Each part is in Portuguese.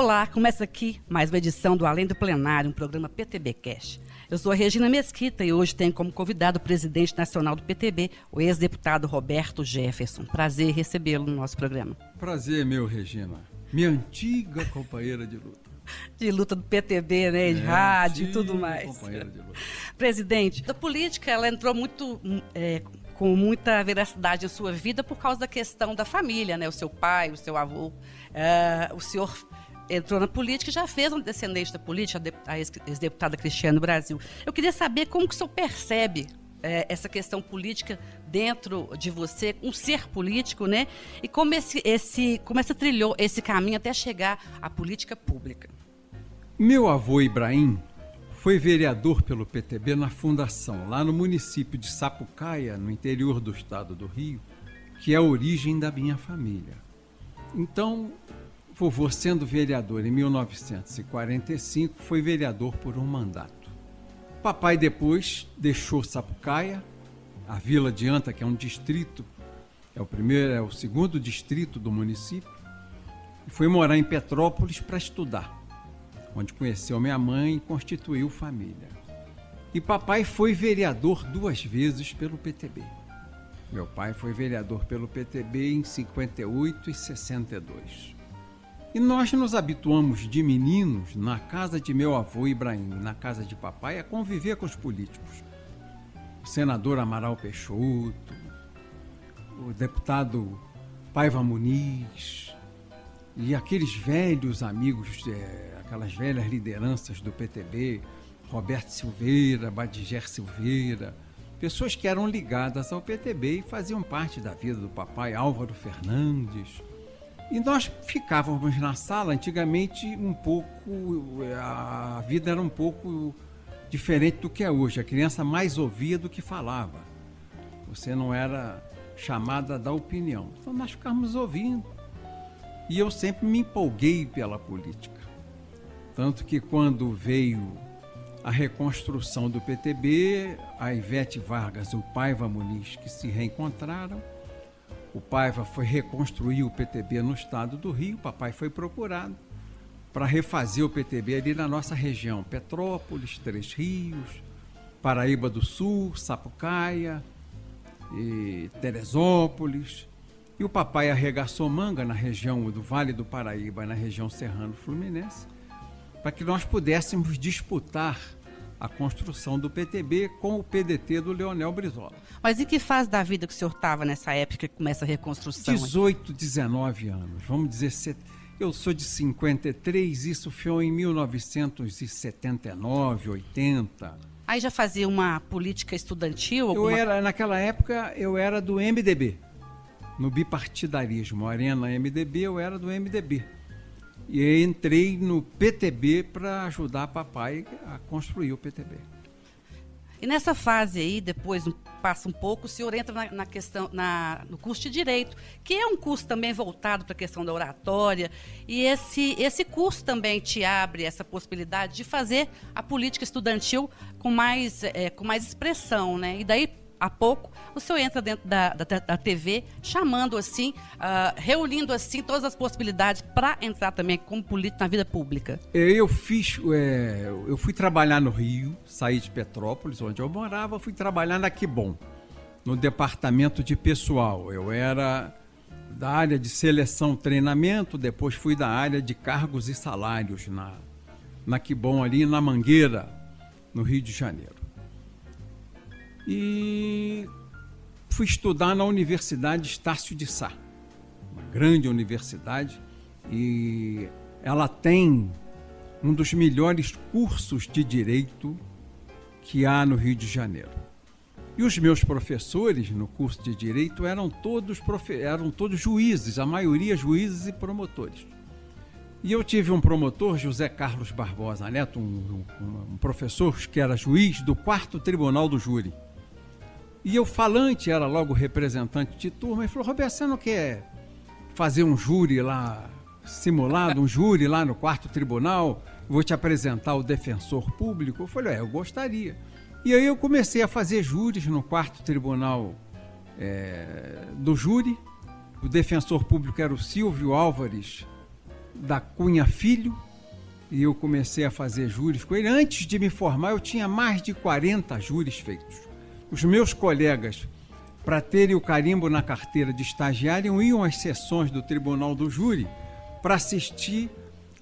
Olá, começa aqui mais uma edição do Além do Plenário, um programa PTB Cash. Eu sou a Regina Mesquita e hoje tenho como convidado o presidente nacional do PTB, o ex-deputado Roberto Jefferson. Prazer recebê-lo no nosso programa. Prazer meu, Regina. Minha antiga companheira de luta. De luta do PTB, né? De é, rádio e tudo mais. Companheira de luta. Presidente, a política ela entrou muito é, com muita veracidade em sua vida por causa da questão da família, né? O seu pai, o seu avô. Uh, o senhor entrou na política e já fez um descendente da política, a ex-deputada Cristiano Brasil. Eu queria saber como que o senhor percebe é, essa questão política dentro de você, um ser político, né? E como esse, esse, como essa trilhou esse caminho até chegar à política pública. Meu avô Ibrahim foi vereador pelo PTB na fundação, lá no município de Sapucaia, no interior do estado do Rio, que é a origem da minha família. Então, Vovô, sendo vereador em 1945, foi vereador por um mandato. Papai depois deixou Sapucaia, a Vila de Anta, que é um distrito, é o primeiro, é o segundo distrito do município, e foi morar em Petrópolis para estudar, onde conheceu minha mãe e constituiu família. E papai foi vereador duas vezes pelo PTB. Meu pai foi vereador pelo PTB em 58 e 62. E nós nos habituamos de meninos, na casa de meu avô Ibrahim, na casa de papai, a conviver com os políticos. O senador Amaral Peixoto, o deputado Paiva Muniz, e aqueles velhos amigos, é, aquelas velhas lideranças do PTB, Roberto Silveira, Badiger Silveira, pessoas que eram ligadas ao PTB e faziam parte da vida do papai Álvaro Fernandes e nós ficávamos na sala, antigamente um pouco, a vida era um pouco diferente do que é hoje. A criança mais ouvia do que falava. Você não era chamada da opinião. Então nós ficávamos ouvindo. E eu sempre me empolguei pela política. Tanto que quando veio a reconstrução do PTB, a Ivete Vargas e o Paiva Muniz que se reencontraram, o Paiva foi reconstruir o PTB no estado do Rio, o papai foi procurado para refazer o PTB ali na nossa região, Petrópolis, Três Rios, Paraíba do Sul, Sapucaia, e Teresópolis. E o papai arregaçou manga na região do Vale do Paraíba, na região serrano fluminense, para que nós pudéssemos disputar a construção do PTB com o PDT do Leonel Brizola. Mas em que fase da vida que o senhor estava nessa época que começa a reconstrução? 18, 19 anos, vamos dizer, eu sou de 53, isso foi em 1979, 80. Aí já fazia uma política estudantil? Alguma... Eu era, naquela época, eu era do MDB, no bipartidarismo, Arena MDB, eu era do MDB. E entrei no PTB para ajudar papai a construir o PTB. E nessa fase aí, depois passa um pouco, o senhor entra na, na questão, na, no curso de Direito, que é um curso também voltado para a questão da oratória, e esse, esse curso também te abre essa possibilidade de fazer a política estudantil com mais, é, com mais expressão, né? E daí há pouco, o senhor entra dentro da, da, da TV, chamando assim, uh, reunindo assim todas as possibilidades para entrar também como político na vida pública. Eu fiz, é, eu fui trabalhar no Rio, saí de Petrópolis, onde eu morava, fui trabalhar na Quibom, no departamento de pessoal. Eu era da área de seleção treinamento, depois fui da área de cargos e salários na, na Quibom ali na Mangueira, no Rio de Janeiro e fui estudar na Universidade Estácio de Sá, uma grande universidade, e ela tem um dos melhores cursos de direito que há no Rio de Janeiro. E os meus professores no curso de direito eram todos, eram todos juízes, a maioria juízes e promotores. E eu tive um promotor, José Carlos Barbosa Neto, um, um, um professor que era juiz do quarto tribunal do júri. E eu falante, era logo representante de turma, e falou, Roberto, você não quer fazer um júri lá, simulado, um júri lá no quarto tribunal? Vou te apresentar o defensor público. Eu falei, é, eu gostaria. E aí eu comecei a fazer júris no quarto tribunal é, do júri. O defensor público era o Silvio Álvares da Cunha Filho e eu comecei a fazer júris com ele. Antes de me formar, eu tinha mais de 40 júris feitos. Os meus colegas, para terem o carimbo na carteira de estagiário, iam às sessões do Tribunal do Júri para assistir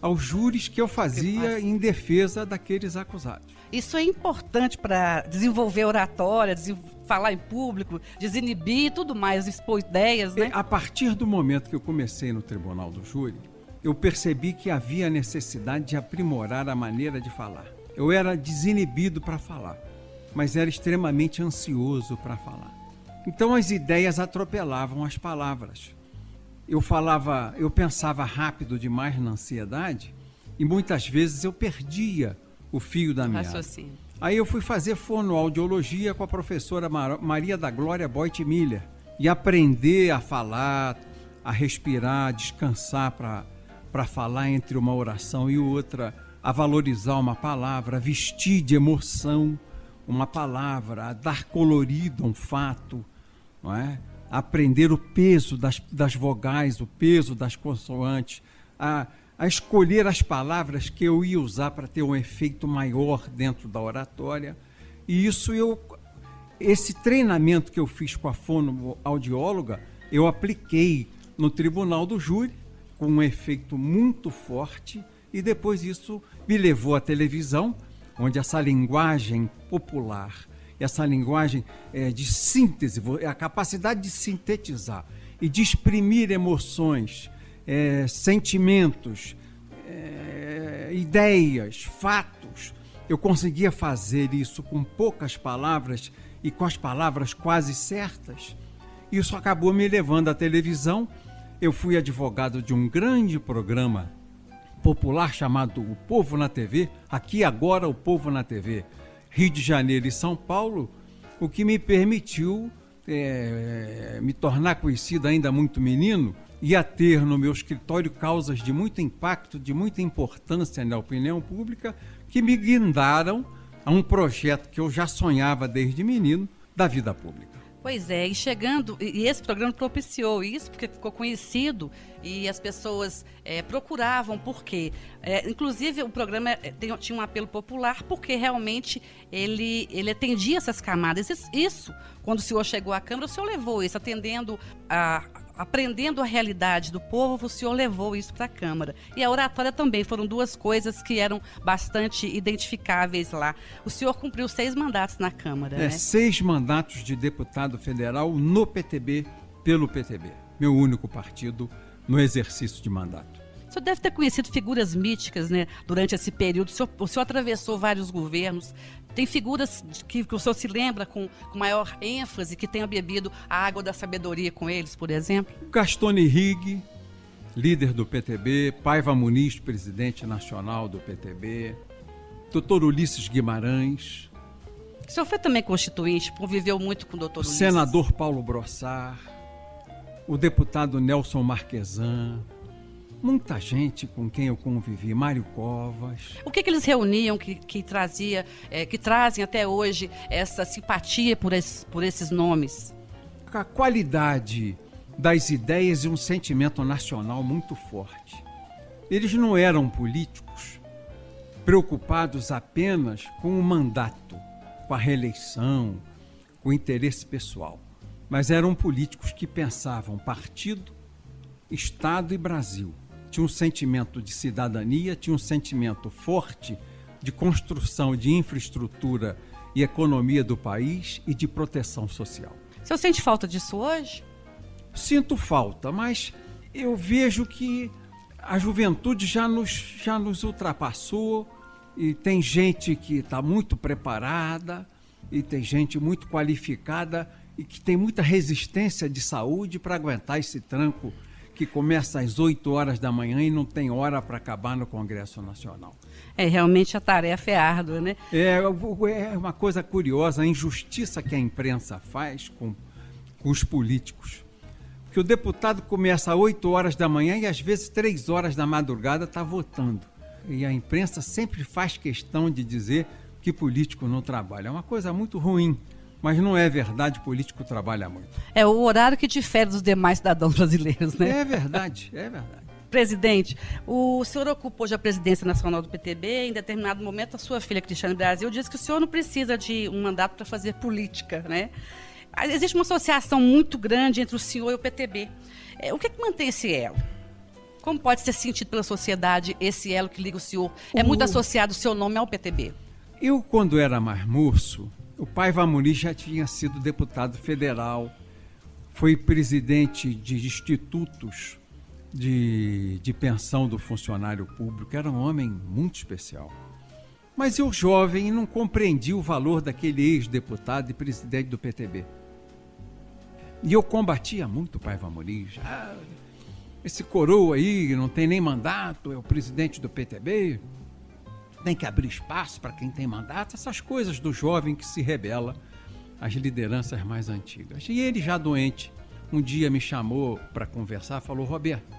aos júris que eu fazia em defesa daqueles acusados. Isso é importante para desenvolver oratória, falar em público, desinibir e tudo mais, expor ideias, né? A partir do momento que eu comecei no Tribunal do Júri, eu percebi que havia necessidade de aprimorar a maneira de falar. Eu era desinibido para falar, mas era extremamente ansioso para falar. Então as ideias atropelavam as palavras. Eu falava, eu pensava rápido demais na ansiedade e muitas vezes eu perdia o fio da meada. Raciocínio. Aí eu fui fazer fonoaudiologia com a professora Maria da Glória Boit Miller e aprender a falar, a respirar, a descansar para falar entre uma oração e outra, a valorizar uma palavra, a vestir de emoção uma palavra, a dar colorido a um fato, não é? A aprender o peso das, das vogais, o peso das consoantes, a a escolher as palavras que eu ia usar para ter um efeito maior dentro da oratória. E isso eu esse treinamento que eu fiz com a fonoaudióloga, eu apliquei no tribunal do júri com um efeito muito forte e depois isso me levou à televisão, onde essa linguagem popular, essa linguagem é, de síntese, a capacidade de sintetizar e de exprimir emoções, é, sentimentos, é, ideias, fatos. Eu conseguia fazer isso com poucas palavras e com as palavras quase certas. Isso acabou me levando à televisão. Eu fui advogado de um grande programa popular chamado O Povo na TV, aqui agora o Povo na TV, Rio de Janeiro e São Paulo, o que me permitiu é, me tornar conhecido ainda muito menino ia ter no meu escritório causas de muito impacto, de muita importância na opinião pública, que me guindaram a um projeto que eu já sonhava desde menino da vida pública. Pois é, e chegando, e esse programa propiciou isso, porque ficou conhecido e as pessoas é, procuravam, por quê? É, inclusive, o programa é, tem, tinha um apelo popular, porque realmente ele, ele atendia essas camadas. Isso, quando o senhor chegou à Câmara, o senhor levou isso, atendendo a, aprendendo a realidade do povo, o senhor levou isso para a Câmara. E a oratória também, foram duas coisas que eram bastante identificáveis lá. O senhor cumpriu seis mandatos na Câmara, é, né? Seis mandatos de deputado federal no PTB, pelo PTB, meu único partido no exercício de mandato. O senhor deve ter conhecido figuras míticas né, durante esse período. O senhor, o senhor atravessou vários governos. Tem figuras que, que o senhor se lembra com, com, maior ênfase, que tenha bebido a água da sabedoria com eles, por exemplo? Gastone Rigg, líder do PTB, Paiva Muniz, presidente nacional do PTB, doutor Ulisses Guimarães. O senhor foi também constituinte, conviveu muito com o doutor Ulisses. Senador Paulo Brossar, o deputado Nelson Marquesan, muita gente com quem eu convivi, Mário Covas. O que, que eles reuniam que, que trazia, é, que trazem até hoje essa simpatia por, esses, por esses nomes? A qualidade das ideias e um sentimento nacional muito forte. Eles não eram políticos preocupados apenas com o mandato, com a reeleição, com o interesse pessoal, mas eram políticos que pensavam partido, Estado e Brasil tinha um sentimento de cidadania, tinha um sentimento forte de construção de infraestrutura e economia do país e de proteção social. Você sente falta disso hoje? Sinto falta, mas eu vejo que a juventude já nos, já nos ultrapassou e tem gente que está muito preparada e tem gente muito qualificada e que tem muita resistência de saúde para aguentar esse tranco que começa às 8 horas da manhã e não tem hora para acabar no Congresso Nacional. É, realmente a tarefa é árdua, né? É, é uma coisa curiosa a injustiça que a imprensa faz com, com os políticos. Que o deputado começa às 8 horas da manhã e às vezes 3 horas da madrugada está votando. E a imprensa sempre faz questão de dizer que político não trabalha. É uma coisa muito ruim. Mas não é verdade, político trabalha muito. É o horário que difere dos demais cidadãos brasileiros, né? É verdade, é verdade. Presidente, o senhor ocupou já a presidência nacional do PTB. Em determinado momento, a sua filha Cristiane Brasil disse que o senhor não precisa de um mandato para fazer política, né? Existe uma associação muito grande entre o senhor e o PTB. É, o que, é que mantém esse elo? Como pode ser sentido pela sociedade esse elo que liga o senhor? É muito associado o seu nome ao PTB. Eu, quando era mais moço, o pai Vamuri já tinha sido deputado federal, foi presidente de institutos de, de pensão do funcionário público, era um homem muito especial. Mas eu, jovem, não compreendi o valor daquele ex-deputado e presidente do PTB. E eu combatia muito o Paiva Muniz. Ah, esse coroa aí não tem nem mandato, é o presidente do PTB. Tem que abrir espaço para quem tem mandato. Essas coisas do jovem que se rebela às lideranças mais antigas. E ele, já doente, um dia me chamou para conversar, falou: Roberto,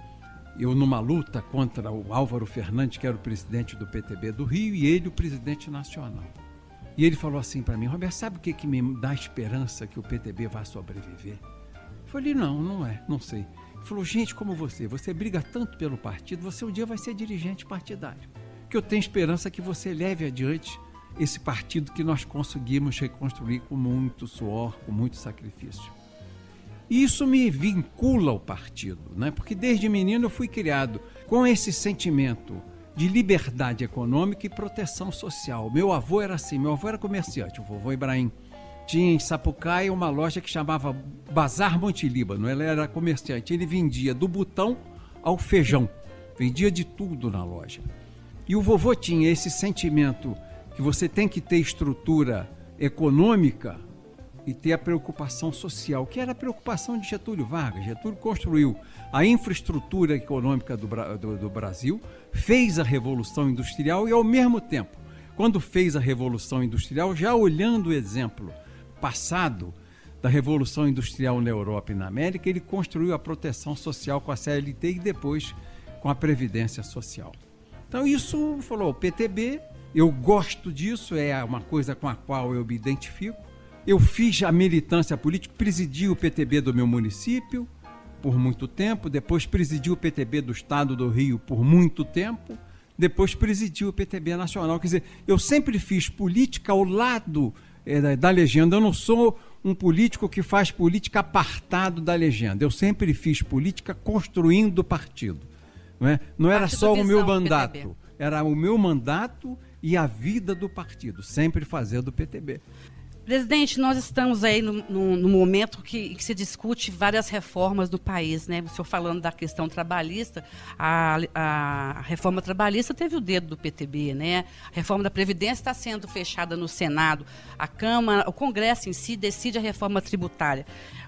eu numa luta contra o Álvaro Fernandes, que era o presidente do PTB do Rio, e ele o presidente nacional. E ele falou assim para mim, Roberto, sabe o que, que me dá esperança que o PTB vai sobreviver? Eu falei, não, não é, não sei. Ele falou, gente como você, você briga tanto pelo partido, você um dia vai ser dirigente partidário. Que eu tenho esperança que você leve adiante esse partido que nós conseguimos reconstruir com muito suor, com muito sacrifício. E isso me vincula ao partido, né? porque desde menino eu fui criado com esse sentimento de liberdade econômica e proteção social. Meu avô era assim, meu avô era comerciante, o vovô Ibrahim. Tinha em Sapucaia uma loja que chamava Bazar Monte Líbano, ele era comerciante, ele vendia do botão ao feijão, vendia de tudo na loja. E o vovô tinha esse sentimento que você tem que ter estrutura econômica e ter a preocupação social, que era a preocupação de Getúlio Vargas. Getúlio construiu a infraestrutura econômica do, do, do, Brasil, fez a Revolução Industrial e, ao mesmo tempo, quando fez a Revolução Industrial, já olhando o exemplo passado da Revolução Industrial na Europa e na América, ele construiu a proteção social com a CLT e depois com a Previdência Social. Então, isso falou: PTB, eu gosto disso, é uma coisa com a qual eu me identifico eu fiz a militância política, presidi o PTB do meu município por muito tempo, depois presidi o PTB do estado do Rio por muito tempo, depois presidi o PTB nacional. Quer dizer, eu sempre fiz política ao lado é, da legenda. Eu não sou um político que faz política apartado da legenda. Eu sempre fiz política construindo partido. Não, é? não era só o meu mandato, era o meu mandato e a vida do partido, sempre fazendo o PTB. Presidente, nós estamos aí no, no, no momento que, que, se discute várias reformas do país, né? O senhor falando da questão trabalhista, a, a reforma trabalhista teve o dedo do PTB, né? A reforma da Previdência está sendo fechada no Senado, a Câmara, o Congresso em si decide a reforma tributária.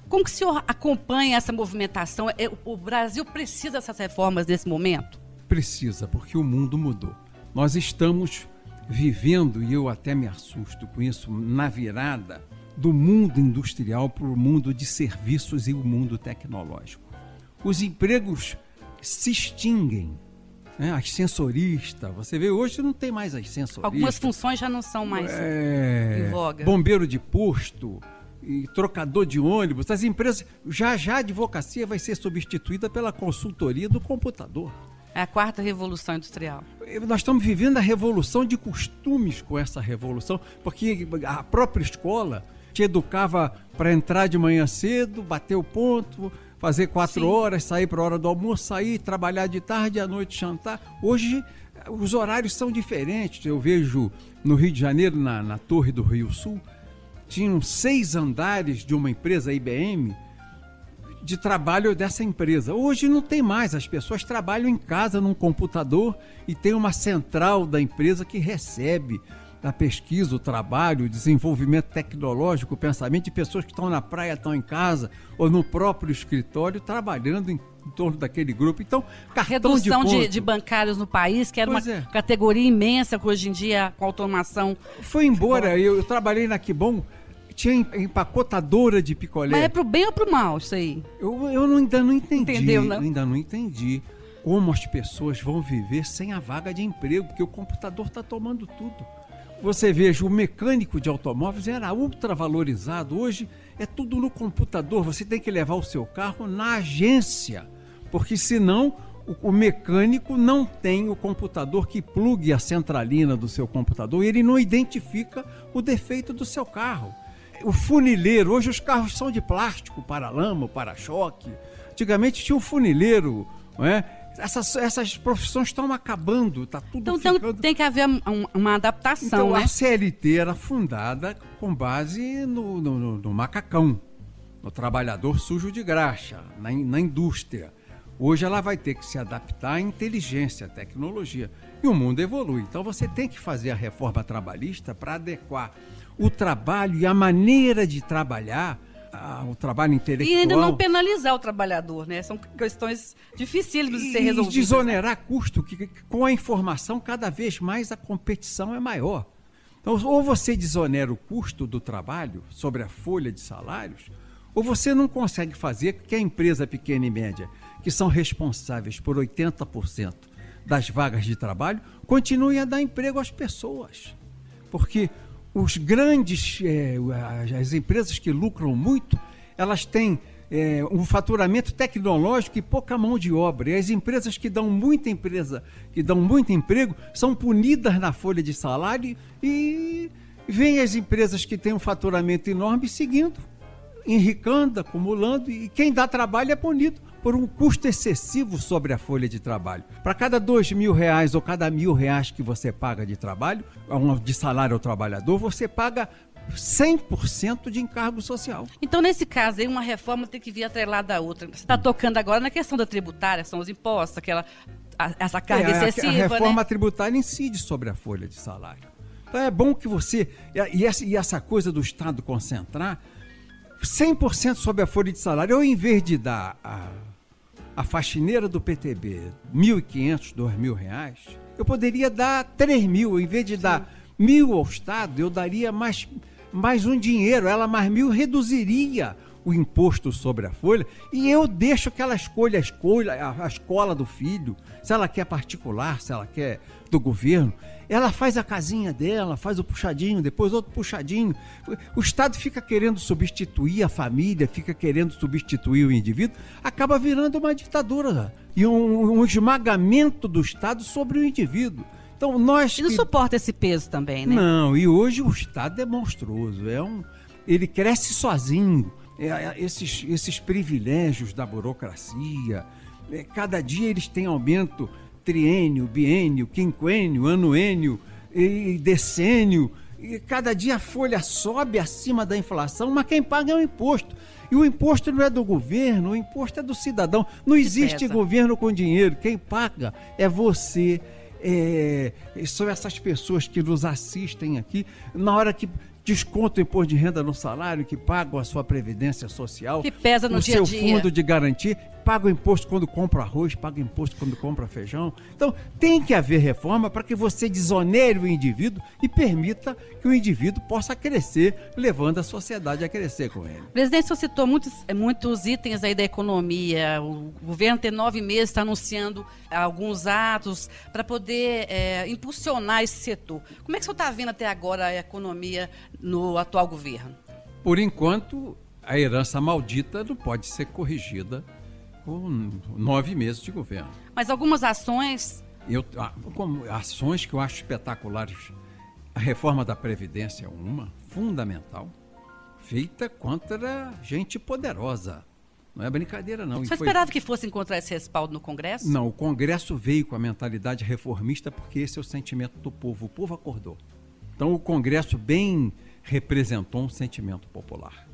Como que o senhor acompanha essa movimentação? É, o Brasil precisa dessas reformas nesse momento? Precisa, porque o mundo mudou. Nós estamos vivendo, e eu até me assusto com isso, na virada do mundo industrial para o mundo de serviços e o mundo tecnológico. Os empregos se extinguem. Né? Ascensorista, você vê, hoje não tem mais ascensorista. Algumas funções já não são mais é, em voga. Bombeiro de posto, e trocador de ônibus, as empresas, já já a advocacia vai ser substituída pela consultoria do computador. É a quarta revolução industrial. Nós estamos vivendo a revolução de costumes com essa revolução, porque a própria escola te educava para entrar de manhã cedo, bater o ponto, fazer quatro Sim. horas, sair para a hora do almoço, sair, trabalhar de tarde à noite, jantar. Hoje os horários são diferentes. Eu vejo no Rio de Janeiro, na, na Torre do Rio Sul, tinham seis andares de uma empresa IBM de trabalho dessa empresa. Hoje não tem mais, as pessoas trabalham em casa num computador e tem uma central da empresa que recebe a pesquisa, o trabalho, o desenvolvimento tecnológico, o pensamento de pessoas que estão na praia, estão em casa ou no próprio escritório trabalhando em, em torno daquele grupo. Então, cartão redução de, de, de, bancários no país, que era pois uma é. categoria imensa que hoje em dia com automação foi embora. Eu, eu trabalhei na Kibon tinha empacotadora de picolé. Mas é pro bem ou pro mal isso aí? Eu, eu ainda não entendi. Entendeu, não? ainda não entendi como as pessoas vão viver sem a vaga de emprego, porque o computador está tomando tudo. Você veja, o mecânico de automóveis era ultra valorizado. Hoje é tudo no computador. Você tem que levar o seu carro na agência, porque senão o, mecânico não tem o computador que plugue a centralina do seu computador, ele não identifica o defeito do seu carro. O funileiro, hoje os carros são de plástico, para-lama, para-choque. Antigamente tinha o funileiro, não é? Essas, essas profissões estão acabando, está tudo então, ficando... Então tem que haver um, uma adaptação, então, né? a CLT era fundada com base no, no, no, no macacão, no trabalhador sujo de graxa, na, na indústria. Hoje ela vai ter que se adaptar à inteligência, à tecnologia. E o mundo evolui. Então você tem que fazer a reforma trabalhista para adequar o trabalho e a maneira de trabalhar ao trabalho intelectual. E ainda não penalizar o trabalhador, né? São questões difíceis de ser resolvidas. E desonerar custo, que, que com a informação cada vez mais a competição é maior. Então, ou você desonera o custo do trabalho sobre a folha de salários, ou você não consegue fazer que a empresa pequena e média que são responsáveis por 80% das vagas de trabalho, continuem a dar emprego às pessoas. Porque os grandes, é, as empresas que lucram muito, elas têm é, um faturamento tecnológico e pouca mão de obra. E as empresas que dão muita empresa, que dão muito emprego, são punidas na folha de salário e vêm as empresas que têm um faturamento enorme seguindo, enricando, acumulando, e quem dá trabalho é punido por um custo excessivo sobre a folha de trabalho. Para cada dois mil reais ou cada mil reais que você paga de trabalho, de salário ao trabalhador, você paga 100% de encargo social. Então, nesse caso, aí, uma reforma tem que vir atrelada à outra. Você está tocando agora na questão da tributária, são os impostos, aquela, a, essa carga é, excessiva. A, a reforma né? tributária incide sobre a folha de salário. Então, é bom que você. E essa, e essa coisa do Estado concentrar 100% sobre a folha de salário, ou em vez de dar a a faxineira do PTB R$ 1.500, 2.000 reais, eu poderia dar R$ mil. Em vez de Sim. dar mil ao Estado, eu daria mais, mais um dinheiro. Ela mais mil reduziria o imposto sobre a folha e eu deixo que ela escolha a escolha, a, escola do filho, se ela quer particular, se ela quer do governo. Ela faz a casinha dela, faz o puxadinho, depois outro puxadinho. O Estado fica querendo substituir a família, fica querendo substituir o indivíduo, acaba virando uma ditadura e um, um esmagamento do Estado sobre o indivíduo. Então nós e não que... suporta esse peso também, né? Não, e hoje o Estado é monstruoso, é um ele cresce sozinho. É, é, esses, esses privilégios da burocracia, é, cada dia eles têm aumento triênio, biênio, quinquênio, anuênio e decênio. E cada dia a folha sobe acima da inflação, mas quem paga é o imposto. E o imposto não é do governo, o imposto é do cidadão. Não existe governo com dinheiro. Quem paga é você. É, são essas pessoas que nos assistem aqui. Na hora que desconto o imposto de renda no salário, que pagam a sua previdência social, que pesa no o dia seu dia. fundo de garantia, paga o imposto quando compra arroz, paga imposto quando compra feijão. Então, tem que haver reforma para que você desonere o indivíduo e permita que o indivíduo possa crescer, levando a sociedade a crescer com ele. Presidente, você citou muitos, muitos itens aí da economia. O governo tem nove meses, está anunciando alguns atos para poder é, impulsionar esse setor. Como é que você está vendo até agora a economia no atual governo? Por enquanto, a herança maldita não pode ser corrigida com nove meses de governo. Mas algumas ações. Eu, ah, como, ações que eu acho espetaculares. A reforma da Previdência é uma, fundamental, feita contra gente poderosa. Não é brincadeira, não. Você foi... esperava que fosse encontrar esse respaldo no Congresso? Não, o Congresso veio com a mentalidade reformista porque esse é o sentimento do povo. O povo acordou. Então o Congresso bem representou um sentimento popular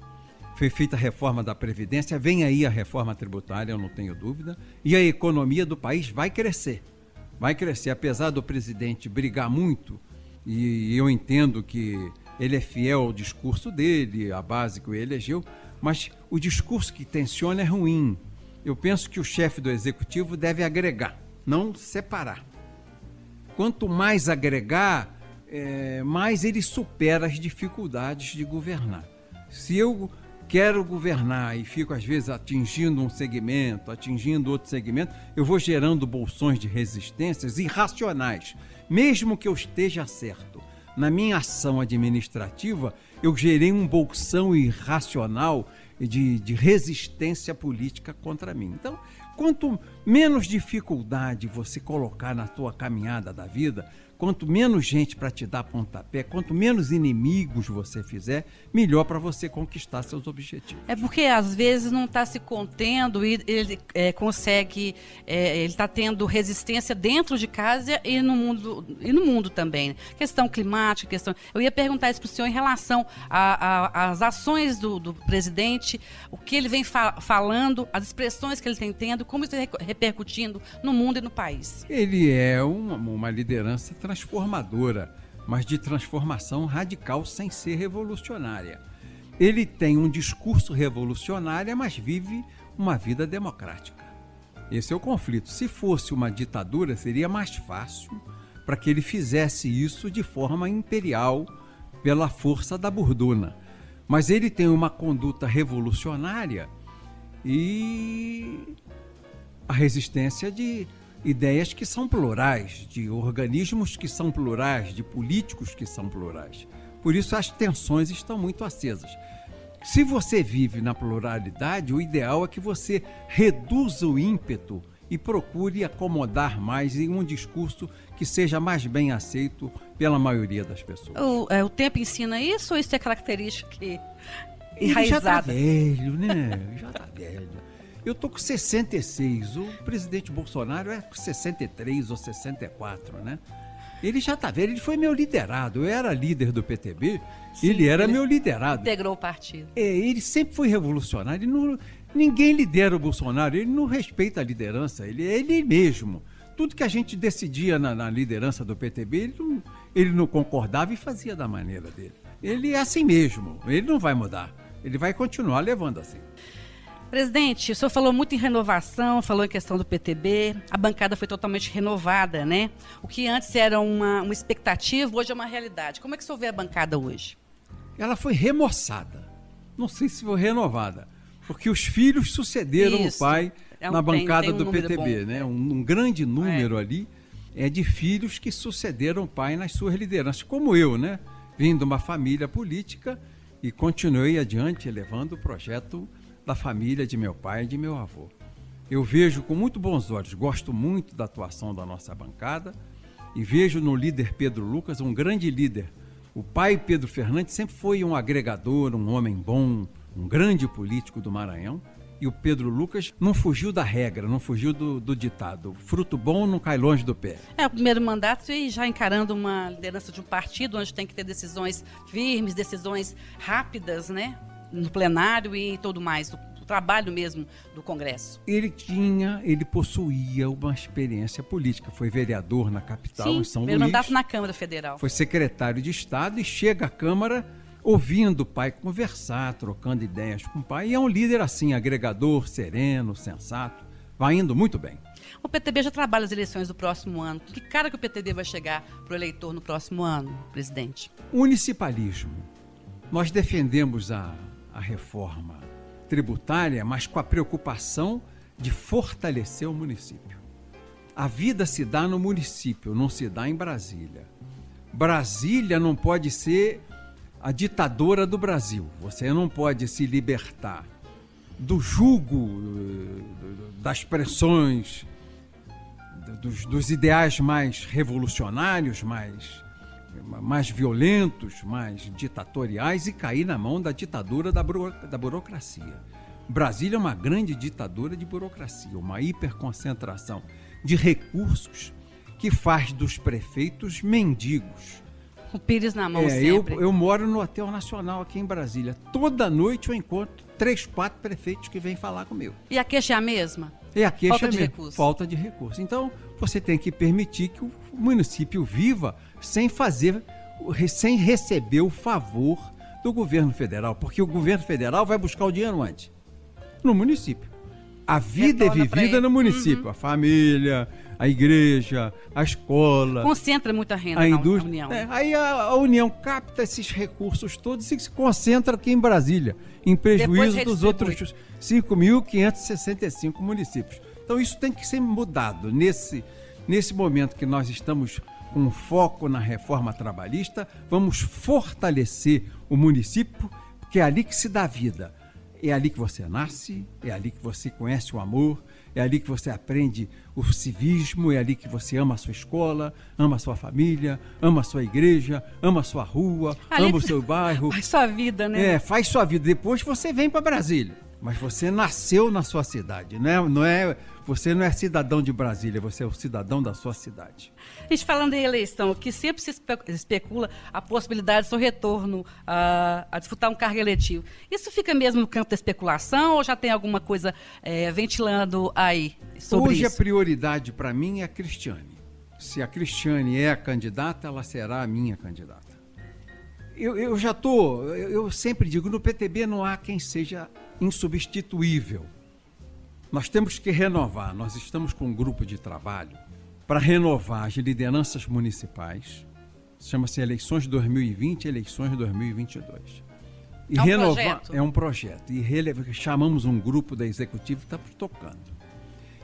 foi feita a reforma da Previdência, vem aí a reforma tributária, eu não tenho dúvida, e a economia do país vai crescer. Vai crescer, apesar do presidente brigar muito, e eu entendo que ele é fiel ao discurso dele, a base que o elegeu, mas o discurso que tensiona é ruim. Eu penso que o chefe do executivo deve agregar, não separar. Quanto mais agregar, é, mais ele supera as dificuldades de governar. Se eu quero governar e fico às vezes atingindo um segmento, atingindo outro segmento, eu vou gerando bolsões de resistências irracionais. Mesmo que eu esteja certo na minha ação administrativa, eu gerei um bolsão irracional de, de resistência política contra mim. Então, quanto menos dificuldade você colocar na tua caminhada da vida, Quanto menos gente para te dar pontapé, quanto menos inimigos você fizer, melhor para você conquistar seus objetivos. É porque às vezes não está se contendo e ele é, consegue, é, ele está tendo resistência dentro de casa e no mundo e no mundo também. Questão climática, questão. Eu ia perguntar isso para o senhor em relação às ações do, do, presidente, o que ele vem fa falando, as expressões que ele tem tendo, como isso está repercutindo no mundo e no país. Ele é uma, uma liderança transformadora, mas de transformação radical sem ser revolucionária. Ele tem um discurso revolucionário, mas vive uma vida democrática. Esse é o conflito. Se fosse uma ditadura, seria mais fácil para que ele fizesse isso de forma imperial, pela força da burduna. Mas ele tem uma conduta revolucionária e a resistência de ideias que são plurais, de organismos que são plurais, de políticos que são plurais. Por isso as tensões estão muito acesas. Se você vive na pluralidade, o ideal é que você reduza o ímpeto e procure acomodar mais em um discurso que seja mais bem aceito pela maioria das pessoas. O, é, o tempo ensina isso ou isso é característica que enraizada? Ele já está velho, né? já está velho. Eu tô com 66. O presidente Bolsonaro é com 63 ou 64, né? Ele já tá velho, ele foi meu liderado. Eu era líder do PTB, Sim, ele era ele meu liderado. Integrou o partido. É, ele sempre foi revolucionário. Não, ninguém lidera o Bolsonaro, ele não respeita a liderança, ele é ele mesmo. Tudo que a gente decidia na, na liderança do PTB, ele não, ele não concordava e fazia da maneira dele. Ele é assim mesmo, ele não vai mudar. Ele vai continuar levando assim. Presidente, o senhor falou muito em renovação, falou em questão do PTB, a bancada foi totalmente renovada, né? O que antes era uma, uma expectativa, hoje é uma realidade. Como é que o senhor vê a bancada hoje? Ela foi remoçada. Não sei se foi renovada, porque os filhos sucederam Isso. o pai é um, na bancada tem, tem um do PTB, bom. né? Um, um, grande número é. ali é de filhos que sucederam o pai nas suas lideranças, como eu, né? Vim de uma família política e continuei adiante levando o projeto da família de meu pai e de meu avô. Eu vejo com muito bons olhos, gosto muito da atuação da nossa bancada e vejo no líder Pedro Lucas um grande líder. O pai Pedro Fernandes sempre foi um agregador, um homem bom, um grande político do Maranhão. E o Pedro Lucas não fugiu da regra, não fugiu do, do ditado. Fruto bom não cai longe do pé. É o primeiro mandato e já encarando uma liderança de um partido onde tem que ter decisões firmes, decisões rápidas, né? No plenário e tudo mais, o trabalho mesmo do Congresso. Ele tinha, ele possuía uma experiência política. Foi vereador na capital, Sim, em São Luís. mandato na Câmara Federal. Foi secretário de Estado e chega à Câmara ouvindo o pai conversar, trocando ideias com o pai. E é um líder assim, agregador, sereno, sensato. Vai indo muito bem. O PTB já trabalha as eleições do próximo ano. Que cara que o PTB vai chegar para o eleitor no próximo ano, presidente? Municipalismo. Nós defendemos a a reforma tributária, mas com a preocupação de fortalecer o município. A vida se dá no município, não se dá em Brasília. Brasília não pode ser a ditadora do Brasil. Você não pode se libertar do jugo eh, das pressões, dos, dos ideais mais revolucionários, mais mais violentos, mais ditatoriais e cair na mão da ditadura da, buro, da burocracia. Brasília é uma grande ditadura de burocracia, uma hiperconcentração de recursos que faz dos prefeitos mendigos. O Pires na mão é, sempre. Eu, eu moro no Hotel Nacional aqui em Brasília. Toda noite eu encontro três, quatro prefeitos que vêm falar comigo. E a queixa é a mesma? E a queixa falta é de recursos. Falta de recursos. Então, você tem que permitir que o município viva sem fazer, sem receber o favor do governo federal, porque o governo federal vai buscar o dinheiro onde? No município. A vida é Retorna é vivida no município, uhum. a família, a igreja, a escola. Concentra muita renda a indústria. União. É, aí a, a, União capta esses recursos todos e se concentra aqui em Brasília, em prejuízo dos outros 5.565 municípios. Então isso tem que ser mudado nesse, nesse momento que nós estamos com foco na reforma trabalhista, vamos fortalecer o município, porque é ali que se dá vida. É ali que você nasce, é ali que você conhece o amor, é ali que você aprende o civismo, é ali que você ama a sua escola, ama a sua família, ama a sua igreja, ama a sua rua, ali ama o seu bairro. Faz sua vida, né? É, faz sua vida. Depois você vem para Brasília. Mas você nasceu na sua cidade, não é, não é, você não é cidadão de Brasília, você é o cidadão da sua cidade. A gente falando em eleição, que sempre se especula a possibilidade do seu retorno a, a, disputar um cargo eletivo. Isso fica mesmo no campo da especulação ou já tem alguma coisa é, ventilando aí sobre Hoje isso? a prioridade para mim é a Cristiane. Se a Cristiane é a candidata, ela será a minha candidata. Eu, eu já estou, eu, sempre digo, no PTB não há quem seja insubstituível. Nós temos que renovar. Nós estamos com um grupo de trabalho para renovar as lideranças municipais. Chama-se Eleições 2020 e Eleições 2022. E é um renovar projeto. é um projeto. E rele... chamamos um grupo da executiva que está tocando.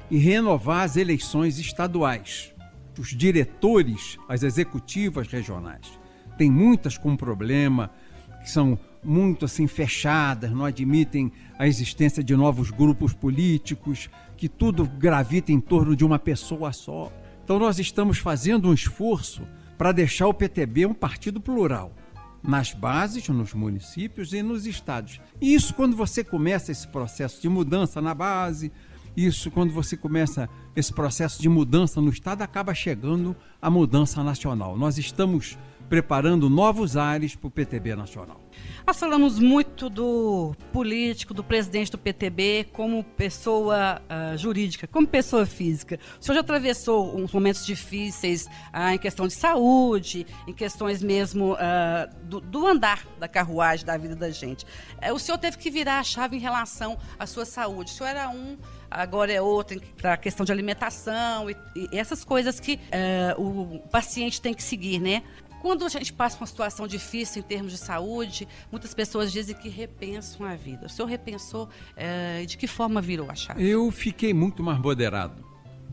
E renovar as eleições estaduais. Os diretores, as executivas regionais. Tem muitas com problema, que são muito assim fechadas, não admitem a existência de novos grupos políticos, que tudo gravita em torno de uma pessoa só. Então nós estamos fazendo um esforço para deixar o PTB um partido plural nas bases, nos municípios e nos estados. E isso quando você começa esse processo de mudança na base, isso quando você começa esse processo de mudança no estado acaba chegando a mudança nacional. Nós estamos preparando novos ares para o PTB nacional. Nós falamos muito do político, do presidente do PTB, como pessoa uh, jurídica, como pessoa física. O senhor já atravessou uns momentos difíceis uh, em questão de saúde, em questões mesmo uh, do, do, andar da carruagem da vida da gente. o senhor teve que virar a chave em relação à sua saúde. O senhor era um, agora é outro, para a questão de alimentação e, e essas coisas que o paciente tem que seguir, né? Quando a gente passa uma situação difícil em termos de saúde, muitas pessoas dizem que repensam a vida. O senhor repensou é, de que forma virou a chave? Eu fiquei muito mais moderado,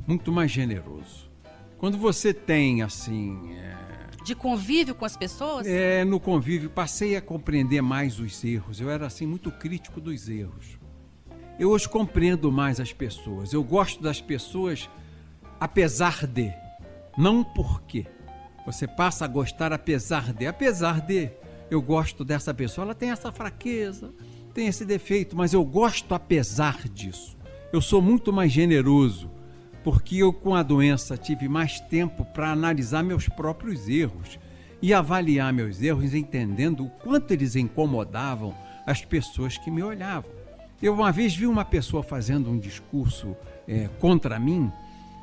muito mais generoso. Quando você tem assim. É... De convívio com as pessoas? É, no convívio passei a compreender mais os erros. Eu era assim muito crítico dos erros. Eu hoje compreendo mais as pessoas. Eu gosto das pessoas apesar de, não porque. Você passa a gostar apesar de. Apesar de eu gosto dessa pessoa, ela tem essa fraqueza, tem esse defeito, mas eu gosto apesar disso. Eu sou muito mais generoso, porque eu com a doença tive mais tempo para analisar meus próprios erros e avaliar meus erros, entendendo o quanto eles incomodavam as pessoas que me olhavam. Eu uma vez vi uma pessoa fazendo um discurso é, contra mim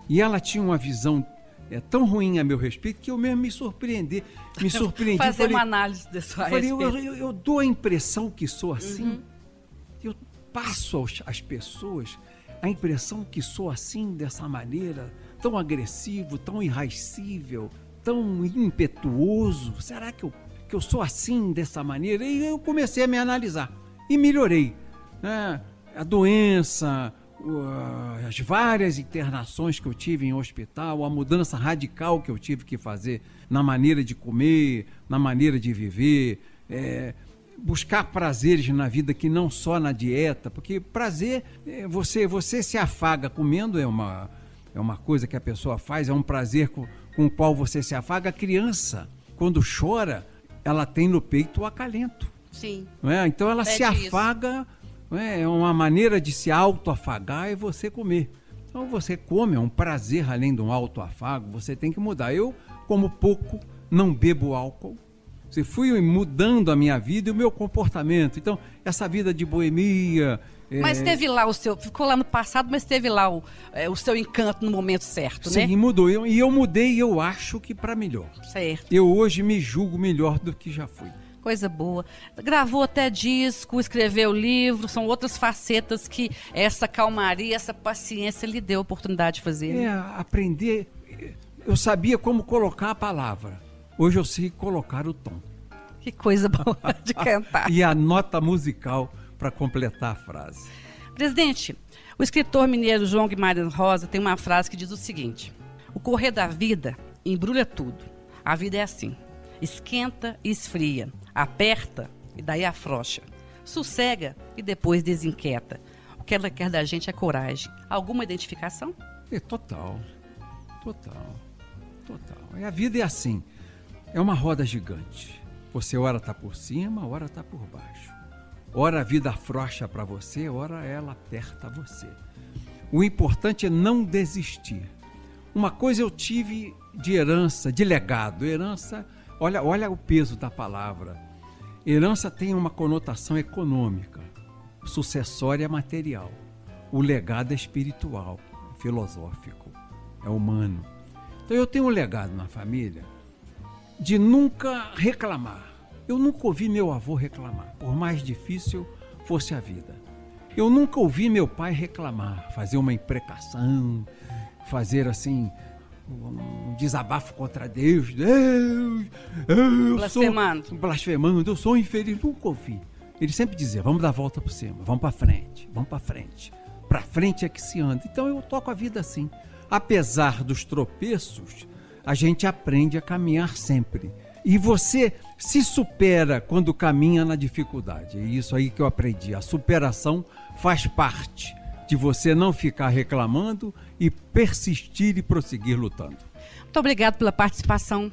e ela tinha uma visão é tão ruim a meu respeito que eu mesmo me surpreendi. Me surpreendi. Fazer falei, uma análise da sua falei, eu, eu, eu, dou a impressão que sou assim. Uhum. Eu passo aos, às pessoas a impressão que sou assim, dessa maneira, tão agressivo, tão irracível, tão impetuoso. Será que eu, que eu sou assim, dessa maneira? E eu comecei a me analisar. E melhorei. Né? A doença, as várias internações que eu tive em hospital, a mudança radical que eu tive que fazer na maneira de comer, na maneira de viver, é, buscar prazeres na vida que não só na dieta, porque prazer, é, você, você se afaga comendo é uma, é uma coisa que a pessoa faz, é um prazer com, com o qual você se afaga. A criança, quando chora, ela tem no peito o acalento. Sim. Não é? Então ela Pede se afaga. Isso é? é uma maneira de se autoafagar é você comer. Então você come, é um prazer além de um autoafago, você tem que mudar. Eu, como pouco, não bebo álcool. Você fui mudando a minha vida e o meu comportamento. Então, essa vida de boemia. É, mas teve lá o seu. Ficou lá no passado, mas teve lá o, é, o seu encanto no momento certo, Sim, né? Sim, mudou. Eu, e eu mudei e eu acho que para melhor. Certo. Eu hoje me julgo melhor do que já fui coisa boa. Gravou até disco, escreveu livro, são outras facetas que essa calmaria, essa paciência lhe deu a oportunidade de fazer. É, aprender. Eu sabia como colocar a palavra. Hoje eu sei colocar o tom. Que coisa boa de cantar. e a nota musical para completar a frase. Presidente, o escritor mineiro João Guimarães Rosa tem uma frase que diz o seguinte: O correr da vida embrulha tudo. A vida é assim: esquenta e esfria, aperta e daí afrouxa, sossega e depois desinquieta. O que ela quer da gente é coragem. Alguma identificação? É total, total, total. E a vida é assim: é uma roda gigante. Você ora está por cima, ora está por baixo. Ora a vida afrouxa para você, ora ela aperta você. O importante é não desistir. Uma coisa eu tive de herança, de legado. Herança, olha, olha o peso da palavra. Herança tem uma conotação econômica, sucessória material. O legado é espiritual, filosófico, é humano. Então eu tenho um legado na família de nunca reclamar. Eu nunca ouvi meu avô reclamar, por mais difícil fosse a vida. Eu nunca ouvi meu pai reclamar, fazer uma imprecação, fazer assim um desabafo contra Deus. Deus, eu blasfemando. Sou, blasfemando, eu sou infeliz. Nunca ouvi. Ele sempre dizia: vamos dar a volta por cima, vamos para frente, vamos para frente. Para frente é que se anda. Então eu toco a vida assim. Apesar dos tropeços, a gente aprende a caminhar sempre. E você se supera quando caminha na dificuldade. É isso aí que eu aprendi. A superação faz parte de você não ficar reclamando e persistir e prosseguir lutando. Muito obrigado pela participação.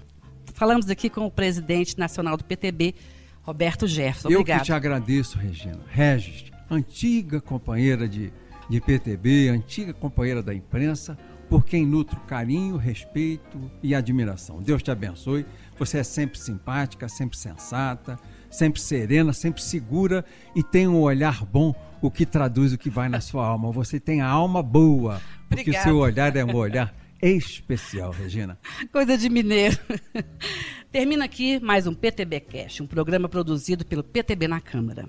Falamos aqui com o presidente nacional do PTB, Roberto Jefferson. Obrigado. Eu que te agradeço, Regina. Regis, antiga companheira de, de PTB, antiga companheira da imprensa, por quem nutro carinho, respeito e admiração. Deus te abençoe. Você é sempre simpática, sempre sensata, sempre serena, sempre segura e tem um olhar bom, o que traduz o que vai na sua alma. Você tem a alma boa, porque o seu olhar é um olhar especial, Regina. Coisa de mineiro. Termina aqui mais um PTB Cash, um programa produzido pelo PTB na Câmara.